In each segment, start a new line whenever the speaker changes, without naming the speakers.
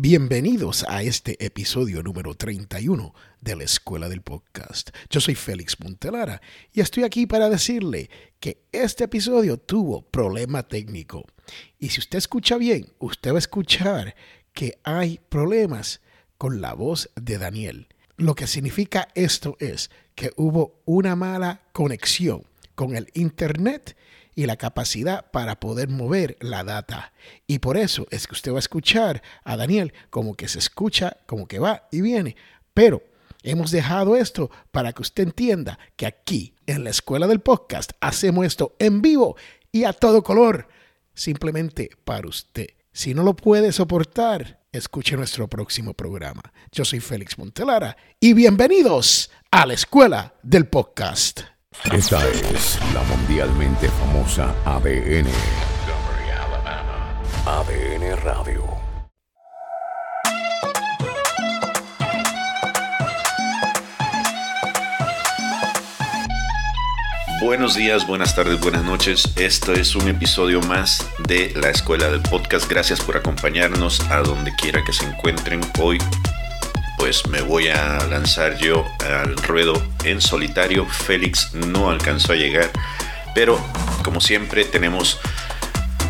Bienvenidos a este episodio número 31 de la Escuela del Podcast. Yo soy Félix Montelara y estoy aquí para decirle que este episodio tuvo problema técnico. Y si usted escucha bien, usted va a escuchar que hay problemas con la voz de Daniel. Lo que significa esto es que hubo una mala conexión con el Internet y la capacidad para poder mover la data. Y por eso es que usted va a escuchar a Daniel como que se escucha, como que va y viene. Pero hemos dejado esto para que usted entienda que aquí en la escuela del podcast hacemos esto en vivo y a todo color, simplemente para usted. Si no lo puede soportar, escuche nuestro próximo programa. Yo soy Félix Montelara y bienvenidos a la escuela del podcast.
Esta es la mundialmente famosa ADN. ADN Radio.
Buenos días, buenas tardes, buenas noches. Esto es un episodio más de la Escuela del Podcast. Gracias por acompañarnos a donde quiera que se encuentren hoy pues me voy a lanzar yo al ruedo en solitario. Félix no alcanzó a llegar, pero como siempre tenemos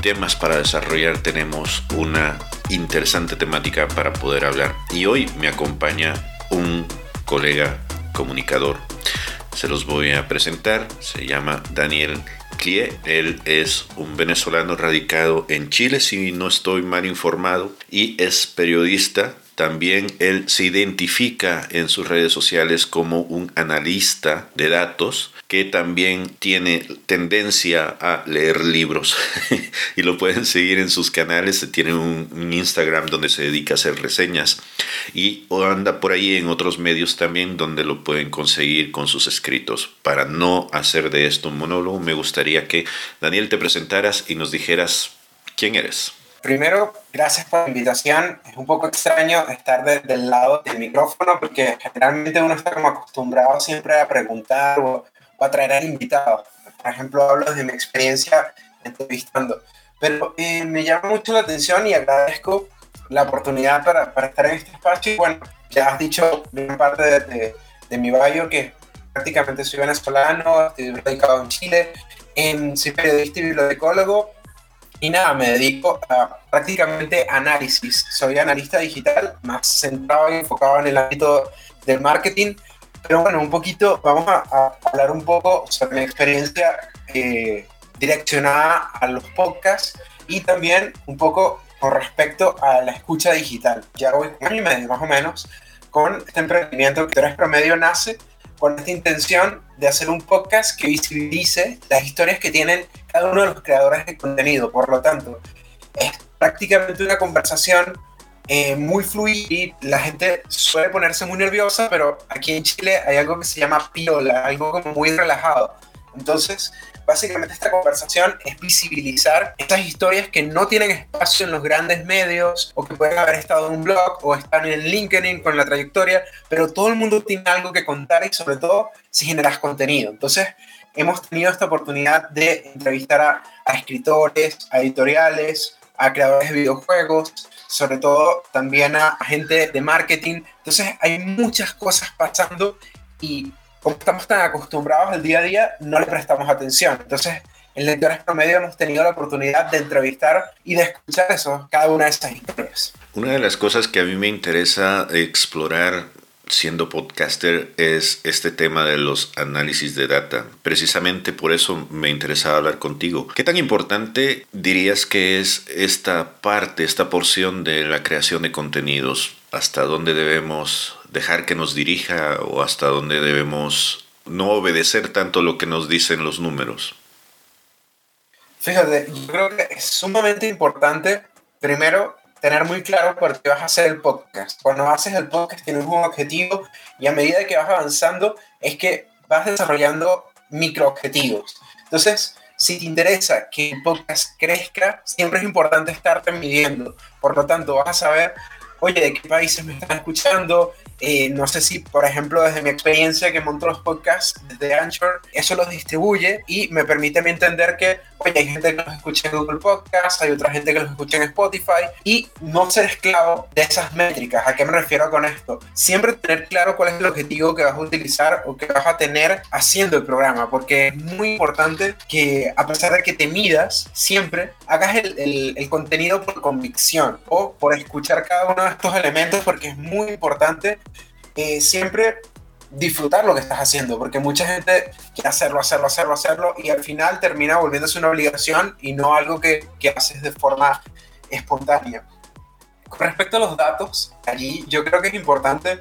temas para desarrollar, tenemos una interesante temática para poder hablar. Y hoy me acompaña un colega comunicador. Se los voy a presentar. Se llama Daniel Clie. Él es un venezolano radicado en Chile, si no estoy mal informado, y es periodista también él se identifica en sus redes sociales como un analista de datos que también tiene tendencia a leer libros y lo pueden seguir en sus canales. Tiene un, Instagram donde se dedica a hacer reseñas y anda por ahí en otros medios también donde lo pueden conseguir con sus escritos. Para no hacer de esto un monólogo, me gustaría que Daniel te presentaras y nos dijeras quién eres.
Primero, gracias por la invitación. Es un poco extraño estar desde el lado del micrófono porque generalmente uno está como acostumbrado siempre a preguntar o, a traer al invitado. Por ejemplo, hablo de mi experiencia entrevistando. Pero eh, me llama mucho la atención y agradezco la oportunidad para, para estar en este espacio. Y bueno, ya has dicho gran parte de, de, mi bio que prácticamente soy venezolano, estoy radicado en Chile, en, soy periodista y bibliotecólogo y nada, me dedico a prácticamente análisis. Soy analista digital, más centrado y enfocado en el ámbito del marketing. Pero bueno, un poquito, vamos a, hablar un poco sobre mi experiencia eh, direccionada a los podcasts y también un poco con respecto a la escucha digital. Ya voy un año y medio más o menos con este emprendimiento que Tres Promedio nace con esta intención de hacer un podcast que visibilice las historias que tienen cada uno de los creadores de contenido. Por lo tanto, es prácticamente una conversación eh, muy fluida y la gente suele ponerse muy nerviosa, pero aquí en Chile hay algo que se llama piola, algo muy relajado. Entonces, básicamente esta conversación es visibilizar estas historias que no tienen espacio en los grandes medios o que pueden haber estado en un blog o están en LinkedIn con la trayectoria, pero todo el mundo tiene algo que contar y sobre todo si generas contenido. Entonces, hemos tenido esta oportunidad de entrevistar a, escritores, a editoriales, a creadores de videojuegos, sobre todo también a, a gente de marketing. Entonces, hay muchas cosas pasando y como estamos tan acostumbrados al día a día, no le prestamos atención. Entonces, en Lectores Promedio hemos tenido la oportunidad de entrevistar y de escuchar eso, cada una de esas historias.
Una de las cosas que a mí me interesa explorar siendo podcaster es este tema de los análisis de data. Precisamente por eso me interesaba hablar contigo. ¿Qué tan importante dirías que es esta parte, esta porción de la creación de contenidos? ¿Hasta dónde debemos dejar que nos dirija o hasta dónde debemos no obedecer tanto lo que nos dicen los números?
Fíjate, yo creo que es sumamente importante, primero, tener muy claro por qué vas a hacer el podcast. Cuando haces el podcast tienes un objetivo y a medida que vas avanzando es que vas desarrollando microobjetivos. Entonces, si te interesa que el podcast crezca, siempre es importante estarte midiendo. Por lo tanto, vas a saber oye, ¿de qué países me están escuchando? Eh, no sé si, por ejemplo, desde mi experiencia que monto los podcasts desde Anchor, eso los distribuye y me permite a mí entender que, oye, hay gente que los escucha en Google Podcasts, hay otra gente que los escucha en Spotify y no ser esclavo de esas métricas. ¿A qué me refiero con esto? Siempre tener claro cuál es el objetivo que vas a utilizar o que vas a tener haciendo el programa, porque es muy importante que a pesar de que te midas, siempre hagas el, el contenido por convicción o por escuchar cada uno de estos elementos, porque es muy importante siempre disfrutar lo que estás haciendo, porque mucha gente quiere hacerlo, hacerlo, hacerlo, hacerlo, y al final termina volviéndose una obligación y no algo que, que haces de forma espontánea. Con respecto a los datos, allí yo creo que es importante,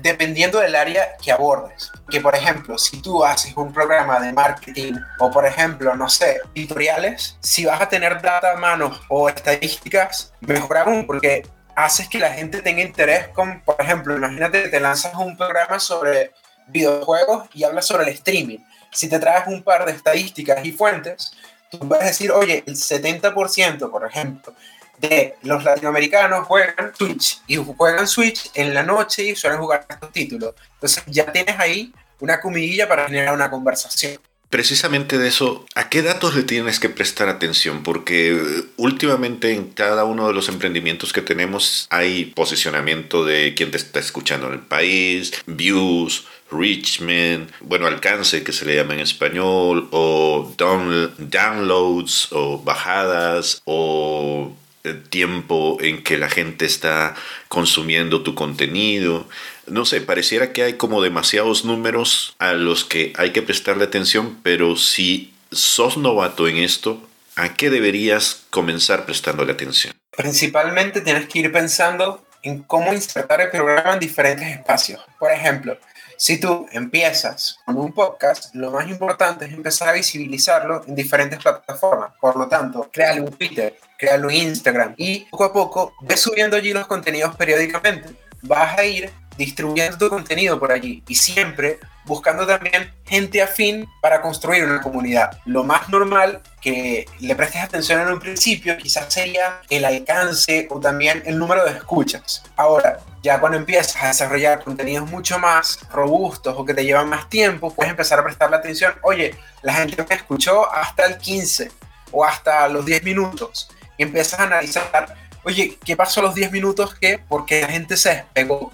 dependiendo del área que abordes, que por ejemplo, si tú haces un programa de marketing o por ejemplo, no sé, tutoriales, si vas a tener data a mano o estadísticas, mejor aún, porque haces que la gente tenga interés con, por ejemplo, imagínate que te lanzas un programa sobre videojuegos y hablas sobre el streaming. Si te traes un par de estadísticas y fuentes, tú puedes decir, oye, el 70%, por ejemplo, de los latinoamericanos juegan Switch y juegan Switch en la noche y suelen jugar estos títulos. Entonces ya tienes ahí una comidilla para generar una conversación.
Precisamente de eso, ¿a qué datos le tienes que prestar atención? Porque eh, últimamente en cada uno de los emprendimientos que tenemos hay posicionamiento de quién te está escuchando en el país, views, reachment, bueno, alcance que se le llama en español, o downloads, o bajadas, o tiempo en que la gente está consumiendo tu contenido. No sé, pareciera que hay como demasiados números a los que hay que prestarle atención, pero si sos novato en esto, ¿a qué deberías comenzar prestándole atención?
Principalmente tienes que ir pensando en cómo insertar el programa en diferentes espacios. Por ejemplo, si tú empiezas con un podcast, lo más importante es empezar a visibilizarlo en diferentes plataformas. Por lo tanto, créale un Twitter, créale un Instagram y poco a poco ves subiendo allí los contenidos periódicamente. Vas a ir distribuyendo tu contenido por allí y siempre buscando también gente afín para construir una comunidad. Lo más normal que le prestes atención en un principio quizás sería el alcance o también el número de escuchas. Ahora, ya cuando empiezas a desarrollar contenidos mucho más robustos o que te llevan más tiempo, puedes empezar a prestarle atención, oye, la gente me escuchó hasta el 15 o hasta los 10 minutos y empiezas a analizar, oye, ¿qué pasó los 10 minutos? ¿Qué? Porque la gente se despegó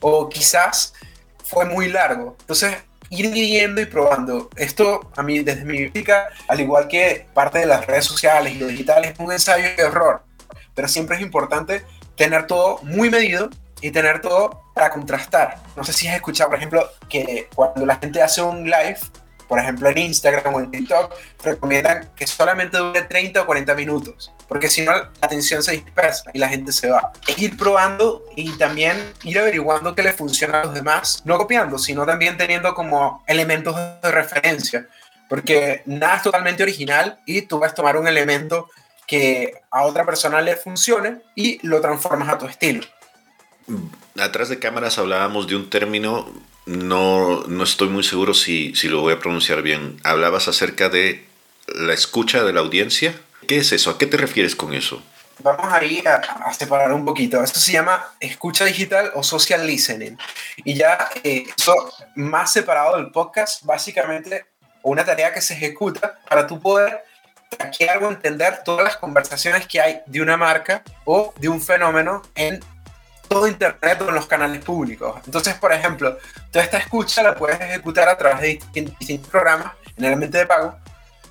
o quizás fue muy largo. Entonces, ir midiendo y probando. Esto, a mí, desde mi óptica, al igual que parte de las redes sociales y lo digital, es un ensayo de error. Pero siempre es importante tener todo muy medido y tener todo para contrastar. No sé si has escuchado, por ejemplo, que cuando la gente hace un live, por ejemplo en Instagram o en TikTok, recomiendan que solamente dure 30 o 40 minutos, porque si no la atención se dispersa y la gente se va. Es ir probando y también ir averiguando qué le funciona a los demás, no copiando, sino también teniendo como elementos de referencia, porque nada es totalmente original y tú vas a tomar un elemento que a otra persona le funcione y lo transformas a tu estilo.
Atrás de cámaras hablábamos de un término no, no estoy muy seguro si, si lo voy a pronunciar bien. Hablabas acerca de la escucha de la audiencia. ¿Qué es eso? ¿A qué te refieres con eso?
Vamos a ir a, separar un poquito. Esto se llama escucha digital o social listening. Y ya eh, eso más separado del podcast, básicamente una tarea que se ejecuta para tú poder traquear o entender todas las conversaciones que hay de una marca o de un fenómeno en todo Internet o en los canales públicos. Entonces, por ejemplo, toda esta escucha la puedes ejecutar a través de distintos programas, generalmente de pago,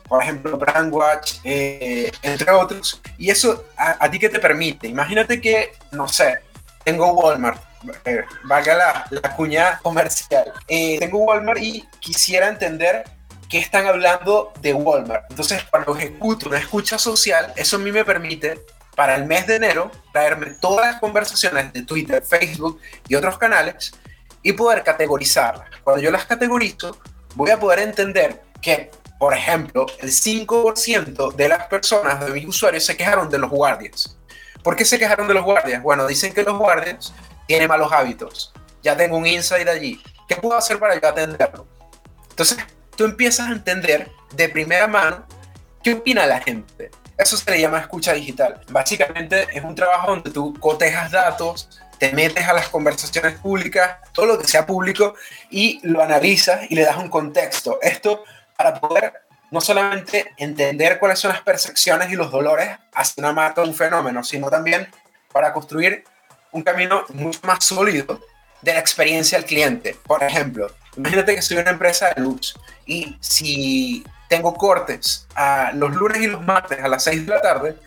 por ejemplo, Brandwatch, eh, entre otros. Y eso, a, ti qué te permite? Imagínate que, no sé, tengo Walmart, eh, valga la, la, cuña comercial. Eh, tengo Walmart y quisiera entender qué están hablando de Walmart. Entonces, cuando ejecuto una escucha social, eso a mí me permite para el mes de enero traerme todas las conversaciones de Twitter, Facebook y otros canales y poder categorizarlas. Cuando yo las categorizo, voy a poder entender que, por ejemplo, el 5% de las personas, de mis usuarios, se quejaron de los guardias. ¿Por qué se quejaron de los guardias? Bueno, dicen que los guardias tienen malos hábitos. Ya tengo un insight allí. ¿Qué puedo hacer para yo atenderlo? Entonces, tú empiezas a entender de primera mano qué opina la gente Eso se le llama escucha digital. Básicamente es un trabajo donde tú cotejas datos, te metes a las conversaciones públicas, todo lo que sea público, y lo analizas y le das un contexto. Esto para poder no solamente entender cuáles son las percepciones y los dolores hacia una marca un fenómeno, sino también para construir un camino mucho más sólido de la experiencia del cliente. Por ejemplo, imagínate que soy una empresa de luz y si tengo cortes a los lunes y los martes a las 6 de la tarde,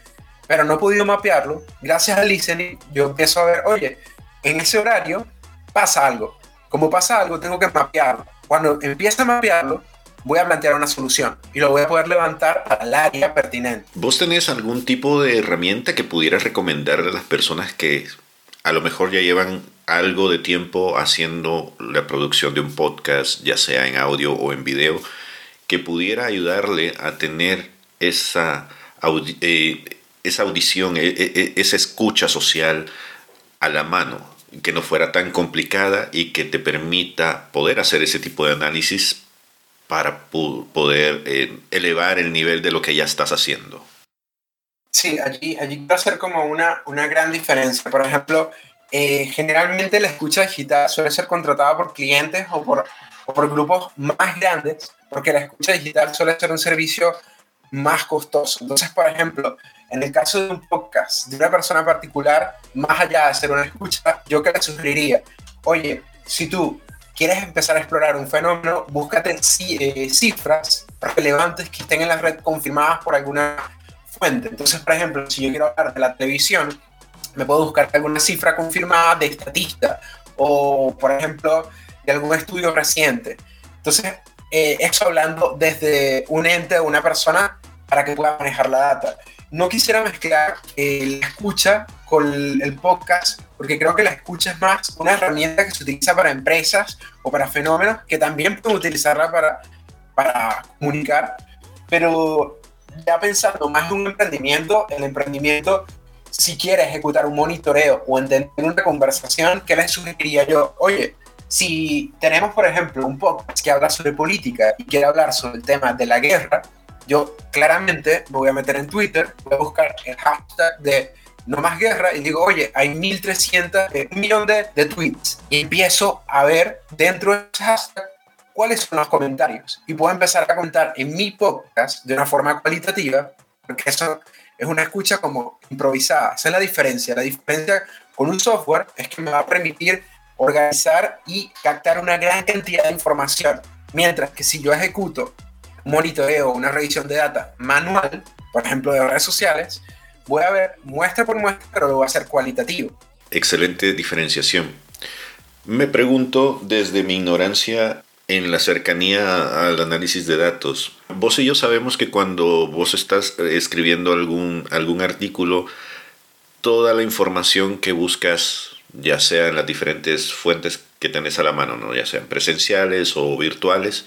pero no he podido mapearlo, gracias al listening yo empiezo a ver, oye, en ese horario pasa algo. Como pasa algo, tengo que mapearlo. Cuando empiece a mapearlo, voy a plantear una solución y lo voy a poder levantar al área pertinente.
¿Vos tenés algún tipo de herramienta que pudieras recomendarle a las personas que a lo mejor ya llevan algo de tiempo haciendo la producción de un podcast, ya sea en audio o en video, que pudiera ayudarle a tener esa, eh, esa audición, e, e, e, esa escucha social a la mano, que no fuera tan complicada y que te permita poder hacer ese tipo de análisis para poder eh, elevar el nivel de lo que ya estás haciendo.
Sí, allí, allí quiero hacer como una, una gran diferencia. Por ejemplo, eh, generalmente la escucha digital suele ser contratada por clientes o por, o por grupos más grandes, porque la escucha digital suele ser un servicio más costoso. Entonces, por ejemplo, en el caso de un podcast de una persona particular, más allá de hacer una escucha, yo que le sugeriría, oye, si tú quieres empezar a explorar un fenómeno, búscate eh, cifras relevantes que estén en la red confirmadas por alguna fuente. Entonces, por ejemplo, si yo quiero hablar de la televisión, me puedo buscar alguna cifra confirmada de estatista o, por ejemplo, de algún estudio reciente. Entonces, eh, eso hablando desde un ente o una persona para que pueda manejar la data. No quisiera mezclar la escucha con el podcast porque creo que la escucha es más una herramienta que se utiliza para empresas o para fenómenos que también pueden utilizarla para, para comunicar, pero ya pensando más en un emprendimiento, el emprendimiento, si quiere ejecutar un monitoreo o entender una conversación, ¿qué le sugeriría yo? Oye, si tenemos, por ejemplo, un podcast que habla sobre política y quiere hablar sobre el tema de la guerra, yo claramente me voy a meter en Twitter, voy a buscar el hashtag de no más guerra, y digo, oye, hay 1300, eh, un millón de, tweets, y empiezo a ver dentro de ese hashtag cuáles son los comentarios, y puedo empezar a comentar en mi podcast de una forma cualitativa, porque eso es una escucha como improvisada, esa es la diferencia, la diferencia con un software es que me va a permitir organizar y captar una gran cantidad de información, mientras que si yo ejecuto monitoreo, una revisión de data manual, por ejemplo de redes sociales, voy a ver muestra por muestra, pero lo voy a hacer cualitativo.
Excelente diferenciación. Me pregunto desde mi ignorancia en la cercanía al análisis de datos. Vos y yo sabemos que cuando vos estás escribiendo algún, algún artículo, toda la información que buscas, ya sea en las diferentes fuentes que tenés a la mano, ¿no? ya sean presenciales o virtuales,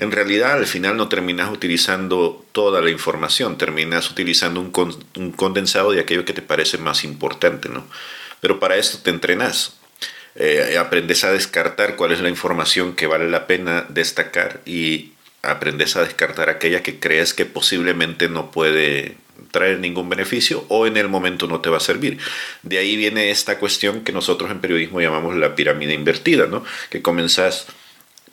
en realidad al final no terminas utilizando toda la información, terminas utilizando un, condensado de aquello que te parece más importante, ¿no? Pero para esto te entrenas, eh, aprendes a descartar cuál es la información que vale la pena destacar y aprendes a descartar aquella que crees que posiblemente no puede traer ningún beneficio o en el momento no te va a servir. De ahí viene esta cuestión que nosotros en periodismo llamamos la pirámide invertida, ¿no? Que comenzás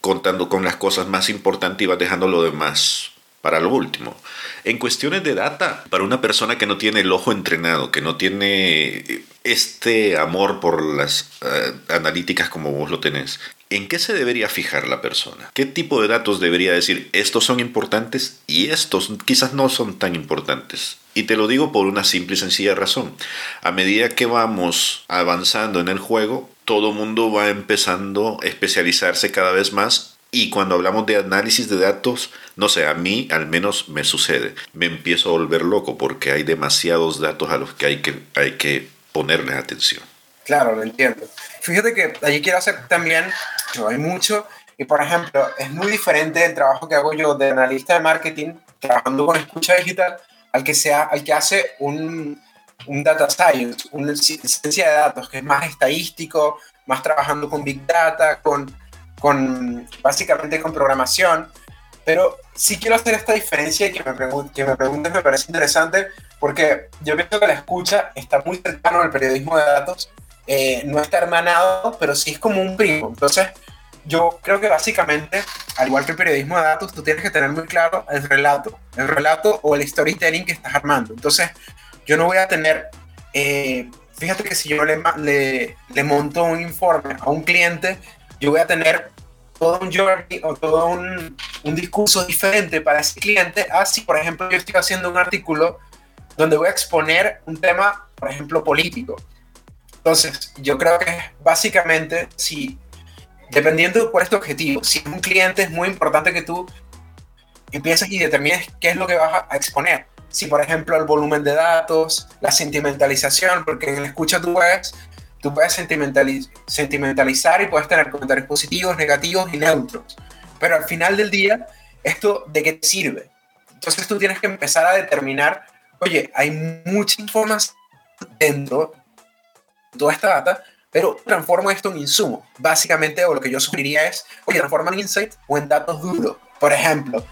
contando con las cosas más importantes y vas dejando lo demás para lo último. En cuestiones de data, para una persona que no tiene el ojo entrenado, que no tiene este amor por las eh, analíticas como vos lo tenés, ¿en qué se debería fijar la persona? ¿Qué tipo de datos debería decir estos son importantes y estos quizás no son tan importantes? Y te lo digo por una simple y sencilla razón. A medida que vamos avanzando en el juego, todo mundo va empezando a especializarse cada vez más y cuando hablamos de análisis de datos, no sé, a mí al menos me sucede. Me empiezo a volver loco porque hay demasiados datos a los que hay que, hay que ponerles atención.
Claro, lo entiendo. Fíjate que allí quiero hacer también, no hay mucho, y por ejemplo, es muy diferente el trabajo que hago yo de analista de marketing, trabajando con escucha digital, al que, sea, al que hace un, un data science, una ciencia de datos que es más estadístico, más trabajando con big data, con, con básicamente con programación. Pero sí quiero hacer esta diferencia y que me, que me preguntes me parece interesante porque yo pienso que la escucha está muy cercano al periodismo de datos. Eh, no está hermanado, pero sí es como un primo. Entonces, yo creo que básicamente, al igual que el periodismo de datos, tú tienes que tener muy claro el relato, el relato o el storytelling que estás armando. Entonces, yo no voy a tener, eh, fíjate que si yo le, monto un informe a un cliente, yo voy a tener todo un journey o todo un, discurso diferente para ese cliente. Así, por ejemplo, yo estoy haciendo un artículo donde voy a exponer un tema, por ejemplo, político. Entonces, yo creo que básicamente, si dependiendo de cuál es tu objetivo, si un cliente es muy importante que tú empieces y determines qué es lo que vas a exponer. Si, por ejemplo, el volumen de datos, la sentimentalización, porque en la escucha tú puedes, tú puedes sentimentalizar y puedes tener comentarios positivos, negativos y neutros. Pero al final del día, ¿esto de qué te sirve? Entonces tú tienes que empezar a determinar, oye, hay mucha información dentro de toda esta data, pero transformo esto en insumo. Básicamente, o lo que yo sugeriría es, oye, transforma en insight o en datos duros. Por ejemplo,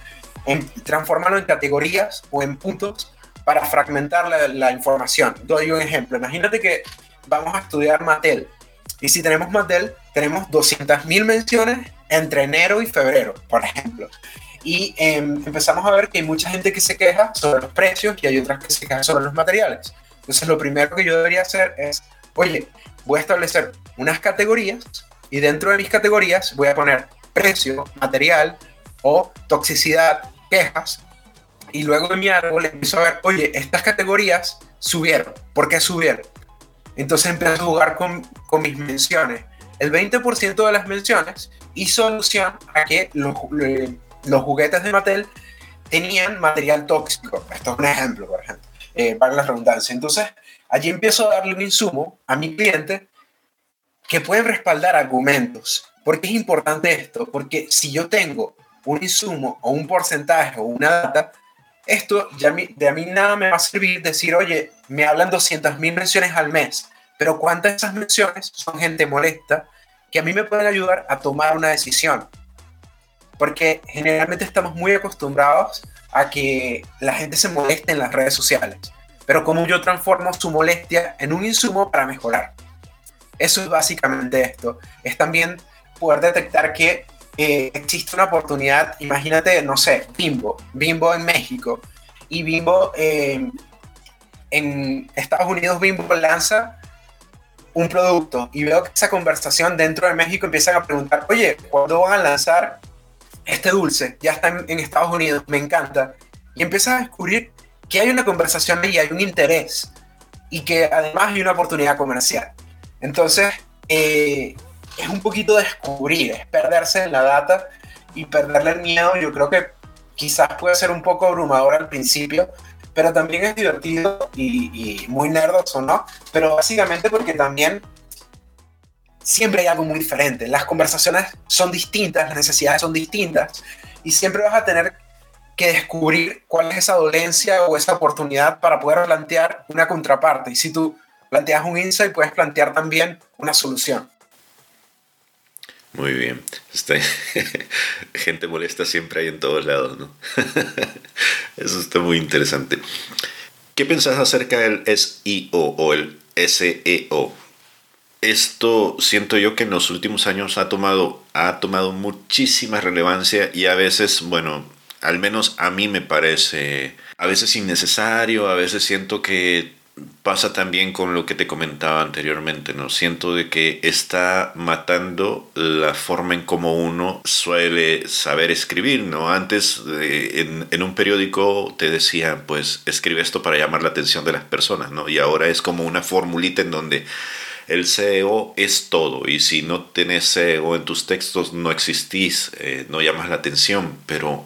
transformarlo en categorías o en puntos para fragmentar la, la información. Doy un ejemplo. Imagínate que vamos a estudiar Mattel. Y si tenemos Mattel, tenemos 200.000 menciones entre enero y febrero, por ejemplo. Y em, empezamos a ver que hay mucha gente que se queja sobre los precios y hay otras que se quejan sobre los materiales. Entonces, lo primero que yo debería hacer es, oye, voy a establecer unas categorías y dentro de mis categorías voy a poner precio, material o toxicidad, quejas. Y luego en mi árbol empiezo a ver, oye, estas categorías subieron. ¿Por qué subieron? Entonces empiezo a jugar con, con mis menciones. El 20% de las menciones hizo alusión a que los, los juguetes de Mattel tenían material tóxico. Esto es un ejemplo, por ejemplo, eh, para la redundancia. Entonces, allí empiezo a darle un insumo a mi cliente que pueden respaldar argumentos. ¿Por qué es importante esto? Porque si yo tengo un insumo o un porcentaje o una data, esto ya de a mí nada me va a servir decir, oye, me hablan 200.000 menciones al mes, pero ¿cuántas de esas menciones son gente molesta que a mí me pueden ayudar a tomar una decisión? Porque generalmente estamos muy acostumbrados a que la gente se moleste en las redes sociales pero cómo yo transformo su molestia en un insumo para mejorar. Eso es básicamente esto. Es también poder detectar que eh, existe una oportunidad, imagínate, no sé, Bimbo, Bimbo en México y Bimbo eh, en Estados Unidos, Bimbo lanza un producto y veo que esa conversación dentro de México empiezan a preguntar, oye, ¿cuándo van a lanzar este dulce? Ya está en, en Estados Unidos, me encanta. Y empiezas a descubrir que hay una conversación y hay un interés y que además hay una oportunidad comercial. Entonces, eh, es un poquito descubrir, es perderse en la data y perderle el miedo. Yo creo que quizás puede ser un poco abrumador al principio, pero también es divertido y, muy nerdoso, ¿no? Pero básicamente porque también siempre hay algo muy diferente. Las conversaciones son distintas, las necesidades son distintas y siempre vas a tener que descubrir cuál es esa dolencia o esa oportunidad para poder plantear una contraparte. Y si tú planteas un insight, puedes plantear también una solución.
Muy bien. Este, gente molesta siempre hay en todos lados, ¿no? Eso está muy interesante. ¿Qué pensás acerca del SEO o el SEO? Esto siento yo que en los últimos años ha tomado, ha tomado muchísima relevancia y a veces, bueno, al menos a mí me parece a veces innecesario, a veces siento que pasa también con lo que te comentaba anteriormente, ¿no? Siento de que está matando la forma en cómo uno suele saber escribir, ¿no? Antes en, en, un periódico te decían, pues escribe esto para llamar la atención de las personas, ¿no? Y ahora es como una formulita en donde el SEO es todo y si no tenés SEO en tus textos no existís, eh, no llamas la atención, pero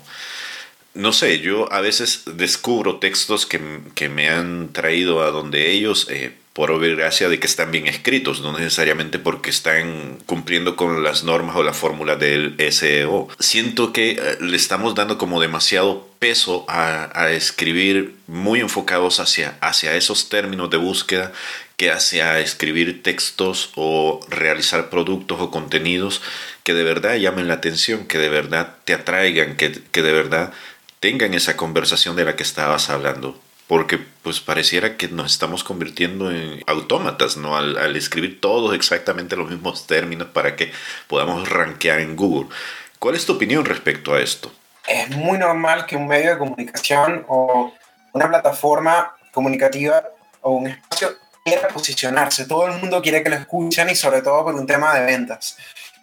no sé, yo a veces descubro textos que, que me han traído a donde ellos, eh, por obvia gracia de que están bien escritos, no necesariamente porque están cumpliendo con las normas o la fórmula del SEO. Siento que eh, le estamos dando como demasiado peso a, a escribir muy enfocados hacia, hacia esos términos de búsqueda que hace a escribir textos o realizar productos o contenidos que de verdad llamen la atención, que de verdad te atraigan, que, que de verdad tengan esa conversación de la que estabas hablando. Porque pues pareciera que nos estamos convirtiendo en autómatas, ¿no? Al, escribir todos exactamente los mismos términos para que podamos rankear en Google. ¿Cuál es tu opinión respecto a esto?
Es muy normal que un medio de comunicación o una plataforma comunicativa o un espacio quiera posicionarse. Todo el mundo quiere que lo escuchen y sobre todo por un tema de ventas.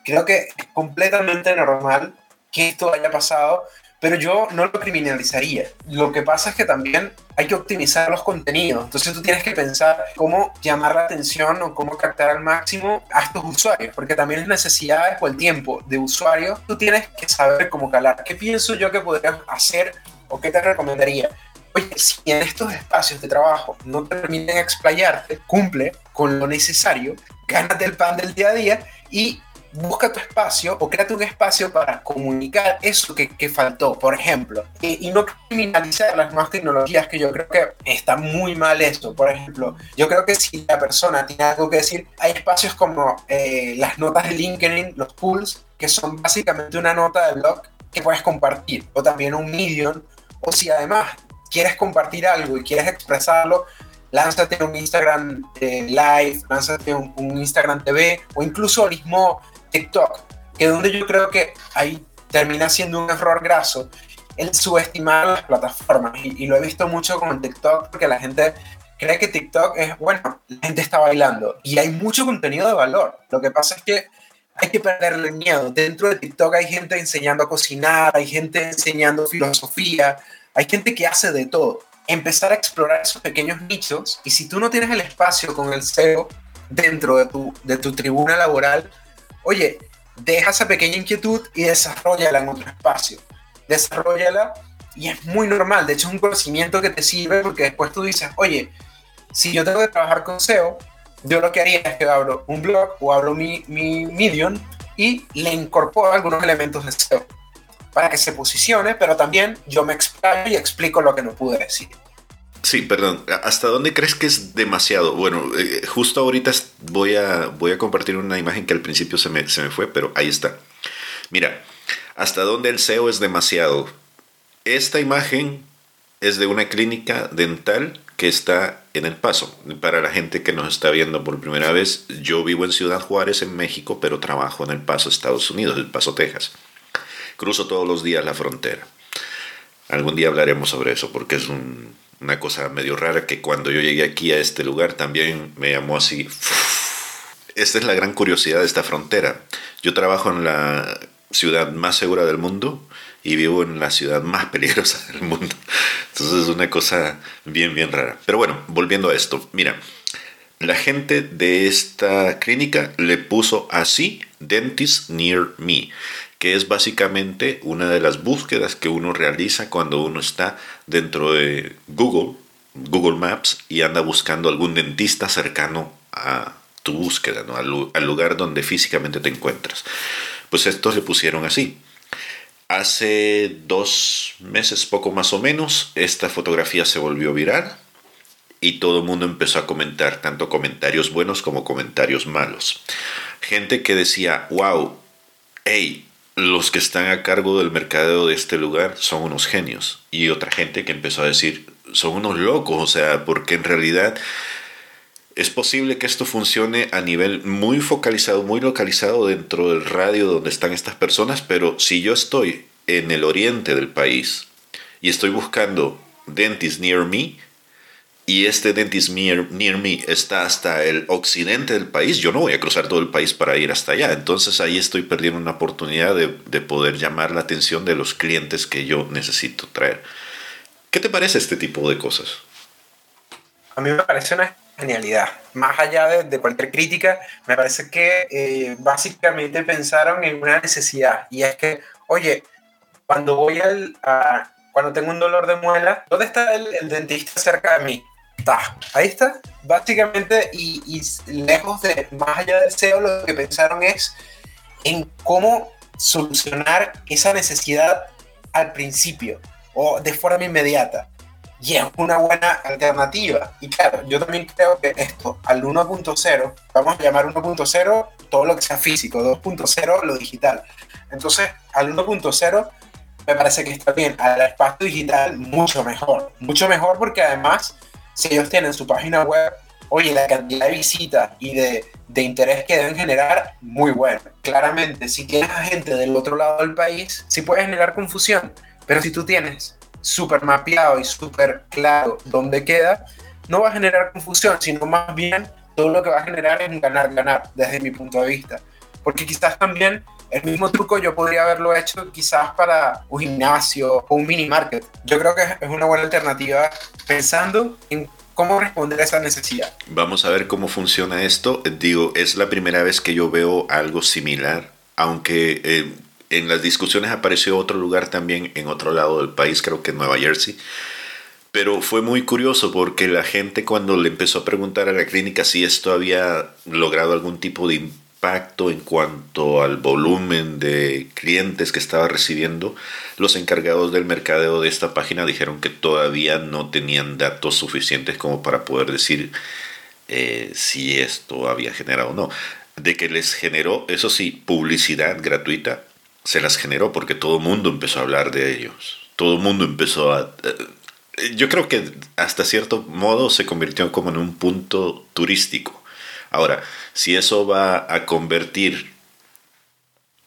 Creo que es completamente normal que esto haya pasado, pero yo no lo criminalizaría. Lo que pasa es que también hay que optimizar los contenidos. Entonces tú tienes que pensar cómo llamar la atención o cómo captar al máximo a estos usuarios, porque también es necesidades o el tiempo de usuario. Tú tienes que saber cómo calar. ¿Qué pienso yo que podrías hacer o qué te recomendaría? Oye, si en estos espacios de trabajo no te permiten explayarte, cumple con lo necesario, gánate el pan del día a día y busca tu espacio o créate un espacio para comunicar eso que, que faltó, por ejemplo, y, no criminalizar las nuevas tecnologías, que yo creo que está muy mal esto. Por ejemplo, yo creo que si la persona tiene algo que decir, hay espacios como eh, las notas de LinkedIn, los pools, que son básicamente una nota de blog que puedes compartir, o también un Medium, o si además quieres compartir algo y quieres expresarlo, lánzate un Instagram eh, Live, lánzate un, un, Instagram TV o incluso mismo TikTok, que donde yo creo que ahí termina siendo un error graso el subestimar las plataformas. Y, y, lo he visto mucho con TikTok porque la gente cree que TikTok es, bueno, la gente está bailando y hay mucho contenido de valor. Lo que pasa es que hay que perderle el miedo. Dentro de TikTok hay gente enseñando a cocinar, hay gente enseñando filosofía, hay gente que hace de todo. Empezar a explorar esos pequeños nichos y si tú no tienes el espacio con el SEO dentro de tu, de tu tribuna laboral, oye, deja esa pequeña inquietud y desarrollala en otro espacio. Desarrollala y es muy normal. De hecho, es un conocimiento que te sirve porque después tú dices, oye, si yo tengo que trabajar con SEO, yo lo que haría es que abro un blog o abro mi, mi Medium y le incorporo algunos elementos de SEO para que se posicione, pero también yo me explico y explico lo que no pude decir.
Sí, perdón. ¿Hasta dónde crees que es demasiado? Bueno, eh, justo ahorita voy a, voy a compartir una imagen que al principio se me, se me fue, pero ahí está. Mira, ¿hasta dónde el SEO es demasiado? Esta imagen es de una clínica dental que está en El Paso. Para la gente que nos está viendo por primera vez, yo vivo en Ciudad Juárez, en México, pero trabajo en El Paso, Estados Unidos, El Paso, Texas. Cruzo todos los días la frontera. Algún día hablaremos sobre eso porque es un, una cosa medio rara que cuando yo llegué aquí a este lugar también me llamó así. Esta es la gran curiosidad de esta frontera. Yo trabajo en la ciudad más segura del mundo y vivo en la ciudad más peligrosa del mundo. Entonces es una cosa bien, bien rara. Pero bueno, volviendo a esto, mira, la gente de esta clínica le puso así, Dentist Near Me es básicamente una de las búsquedas que uno realiza cuando uno está dentro de Google, Google Maps, y anda buscando algún dentista cercano a tu búsqueda, ¿no? al, lugar donde físicamente te encuentras. Pues estos le pusieron así. Hace dos meses, poco más o menos, esta fotografía se volvió viral y todo el mundo empezó a comentar, tanto comentarios buenos como comentarios malos. Gente que decía, wow, hey, los que están a cargo del mercadeo de este lugar son unos genios. Y otra gente que empezó a decir, son unos locos, o sea, porque en realidad es posible que esto funcione a nivel muy focalizado, muy localizado dentro del radio donde están estas personas, pero si yo estoy en el oriente del país y estoy buscando dentist near me, y este dentist near, near, me está hasta el occidente del país, yo no voy a cruzar todo el país para ir hasta allá. Entonces ahí estoy perdiendo una oportunidad de, de, poder llamar la atención de los clientes que yo necesito traer. ¿Qué te parece este tipo de cosas?
A mí me parece una genialidad. Más allá de, cualquier crítica, me parece que eh, básicamente pensaron en una necesidad. Y es que, oye, cuando voy al... Cuando tengo un dolor de muela, ¿dónde está el dentista cerca de mí? Ahí está. Básicamente, y, y, lejos de, más allá del SEO, lo que pensaron es en cómo solucionar esa necesidad al principio o de forma inmediata. y es una buena alternativa. Y claro, yo también creo que esto al 1.0, vamos a llamar 1.0 todo lo que sea físico, 2.0 lo digital. Entonces, al 1.0 me parece que está bien, al espacio digital mucho mejor, mucho mejor porque además, si ellos tienen su página web, oye, la cantidad de visitas y de, de interés que deben generar, muy bueno. Claramente, si tienes a gente del otro lado del país, sí puede generar confusión, pero si tú tienes súper mapeado y súper claro dónde queda, no va a generar confusión, sino más bien todo lo que va a generar es un ganar-ganar desde mi punto de vista. Porque quizás también el mismo truco yo podría haberlo hecho quizás para un gimnasio o un mini market. Yo creo que es una buena alternativa pensando en cómo responder a esa necesidad.
Vamos a ver cómo funciona esto. Digo, es la primera vez que yo veo algo similar, aunque eh, en las discusiones apareció otro lugar también en otro lado del país, creo que en Nueva Jersey. Pero fue muy curioso porque la gente cuando le empezó a preguntar a la clínica si esto había logrado algún tipo de impacto en cuanto al volumen de clientes que estaba recibiendo, los encargados del mercadeo de esta página dijeron que todavía no tenían datos suficientes como para poder decir eh, si esto había generado o no. De que les generó, eso sí, publicidad gratuita, se las generó porque todo el mundo empezó a hablar de ellos. Todo el mundo empezó a... Eh, yo creo que hasta cierto modo se convirtió como en un punto turístico. Ahora, si eso va a convertir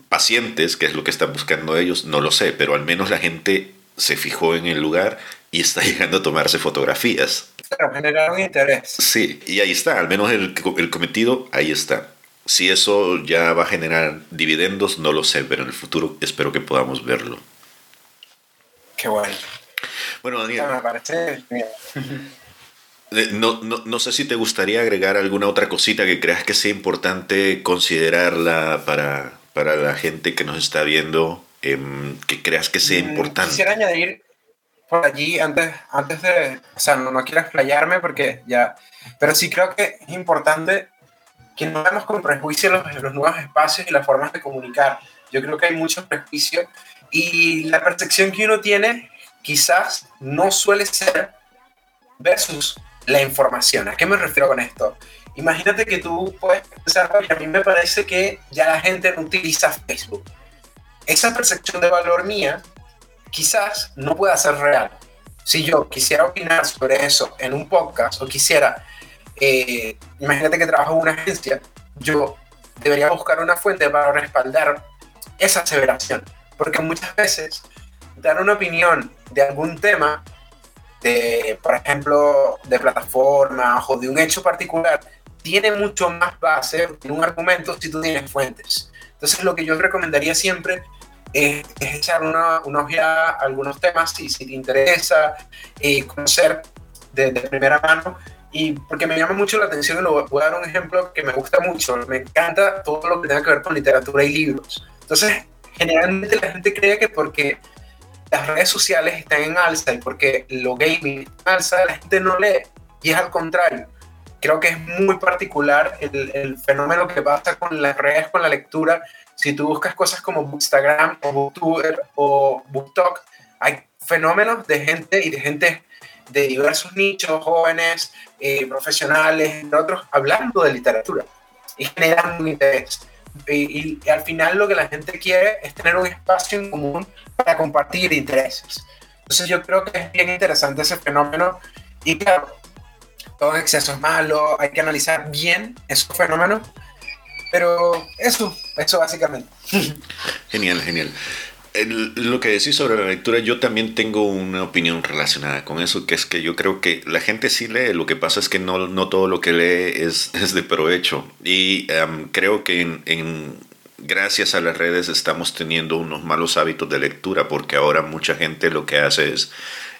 pacientes, que es lo que están buscando ellos, no lo sé, pero al menos la gente se fijó en el lugar y está llegando a tomarse fotografías.
Pero generaron interés.
Sí, y ahí está, al menos el, el cometido, ahí está. Si eso ya va a generar dividendos, no lo sé, pero en el futuro espero que podamos verlo.
Qué bueno.
Bueno, Daniel.
Me parece bien.
No, no, no, sé si te gustaría agregar alguna otra cosita que creas que sea importante considerarla para, para la gente que nos está viendo, eh, que creas que sea
Mm,
importante.
Quisiera añadir por allí, antes, antes de, o sea, no, no quiero explayarme porque ya, pero sí creo que es importante que no veamos con prejuicio los, los nuevos espacios y las formas de comunicar. Yo creo que hay muchos prejuicios y la percepción que uno tiene quizás no suele ser versus la información. ¿A qué me refiero con esto? Imagínate que tú puedes pensar, a mí me parece que ya la gente no utiliza Facebook. Esa percepción de valor mía quizás no pueda ser real. Si yo quisiera opinar sobre eso en un podcast o quisiera, eh, imagínate que trabajo en una agencia, yo debería buscar una fuente para respaldar esa aseveración. Porque muchas veces dar una opinión de algún tema, de, por ejemplo, de plataformas o de un hecho particular, tiene mucho más base en un argumento si tú tienes fuentes. Entonces, lo que yo recomendaría siempre es, es echar una, una, ojeada a algunos temas si, si te interesa, eh, conocer de, de, primera mano. Y porque me llama mucho la atención, y lo voy a dar un ejemplo que me gusta mucho. Me encanta todo lo que tenga que ver con literatura y libros. Entonces, generalmente la gente cree que porque las redes sociales están en alza y porque lo gaming en alza, la gente no lee. Y es al contrario. Creo que es muy particular el, el fenómeno que pasa con las redes, con la lectura. Si tú buscas cosas como Instagram o Booktuber o BookTok, hay fenómenos de gente y de gente de diversos nichos, jóvenes, eh, profesionales, entre otros, hablando de literatura y generando interés. Y, y, al final lo que la gente quiere es tener un espacio en común para compartir intereses. Entonces yo creo que es bien interesante ese fenómeno y claro, todo exceso es malo, hay que analizar bien esos fenómenos, pero eso, eso básicamente.
Genial, genial. Lo que decís sobre la lectura, yo también tengo una opinión relacionada con eso, que es que yo creo que la gente sí lee, lo que pasa es que no, no todo lo que lee es, es de provecho. Y creo que gracias a las redes estamos teniendo unos malos hábitos de lectura, porque ahora mucha gente lo que hace es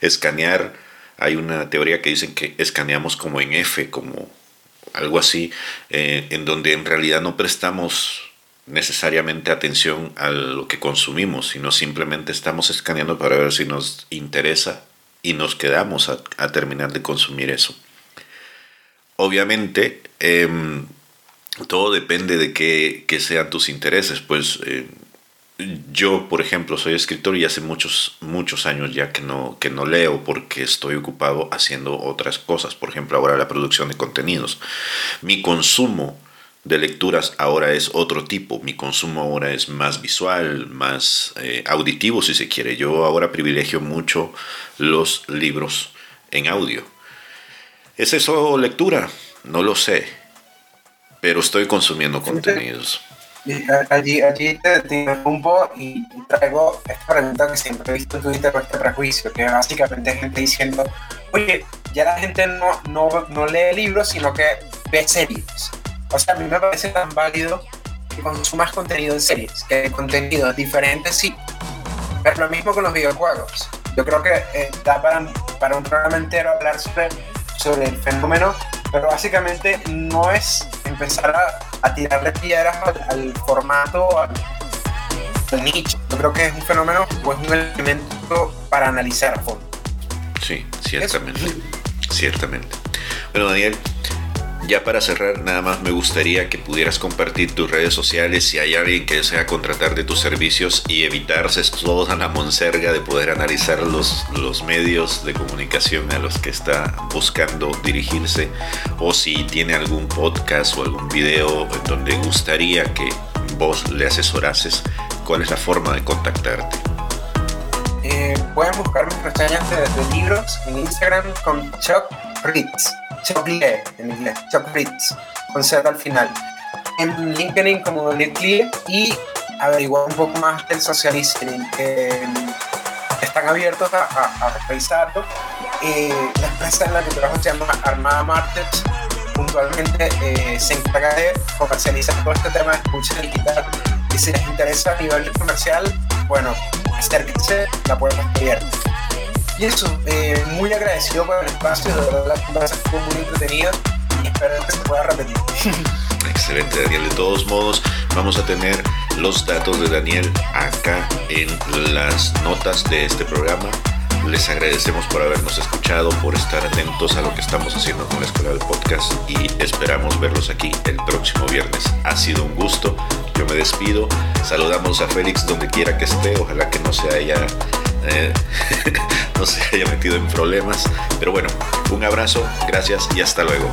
escanear. Hay una teoría que dicen que escaneamos como en F, como algo así, eh, en donde en realidad no prestamos necesariamente atención a lo que consumimos, sino simplemente estamos escaneando para ver si nos interesa y nos quedamos a, terminar de consumir eso. Obviamente, eh, todo depende de qué, qué, sean tus intereses, pues eh, yo, por ejemplo, soy escritor y hace muchos, muchos años ya que no, que no leo porque estoy ocupado haciendo otras cosas. Por ejemplo, ahora la producción de contenidos. Mi consumo de lecturas ahora es otro tipo. Mi consumo ahora es más visual, más eh, auditivo, si se quiere. Yo ahora privilegio mucho los libros en audio. ¿Es eso lectura? No lo sé. Pero estoy consumiendo contenidos.
Allí, allí te, te interrumpo y traigo esta pregunta que siempre he visto en Twitter con este prejuicio, que básicamente es gente diciendo, oye, ya la gente no, no, no lee libros, sino que ve series. O sea, a mí me parece tan válido que consumas contenido en series, que contenidos diferentes sí. Pero lo mismo con los videojuegos. Yo creo que eh, da para, para un programa entero hablar sobre, sobre el fenómeno, pero básicamente no es empezar a, a tirarle piedras al, formato, al, nicho. Yo creo que es un fenómeno o es un elemento para analizar a fondo.
Sí, ciertamente. Ciertamente. Bueno, Daniel, ya para cerrar, nada más me gustaría que pudieras compartir tus redes sociales si hay alguien que desea contratar de tus servicios y evitarse toda la monserga de poder analizar los, los medios de comunicación a los que está buscando dirigirse o si tiene algún podcast o algún video en donde gustaría que vos le asesorases, ¿cuál es la forma de contactarte?
Eh, pueden buscar mis reseñas de, de, libros en Instagram con Chuck Ritz. Chocle en inglés, Ritz, con Z al final. En LinkedIn como Clear y averiguar un poco más del social listening. están abiertos a, a, revisarlo. Eh, la empresa en la que trabajo se llama Armada Markets. Puntualmente eh, se encarga de comercializar todo este tema de escucha digital. Y si les interesa a nivel comercial, bueno, acérquense, la puerta está abierta. Y eso, eh, muy agradecido por el espacio, de verdad la conversación fue muy entretenida y espero que se pueda repetir.
Excelente, Daniel. De todos modos, vamos a tener los datos de Daniel acá en las notas de este programa. Les agradecemos por habernos escuchado, por estar atentos a lo que estamos haciendo con la Escuela del Podcast y esperamos verlos aquí el próximo viernes. Ha sido un gusto, yo me despido, saludamos a Félix donde quiera que esté, ojalá que no se haya eh, no se haya metido en problemas. Pero bueno, un abrazo, gracias y hasta luego.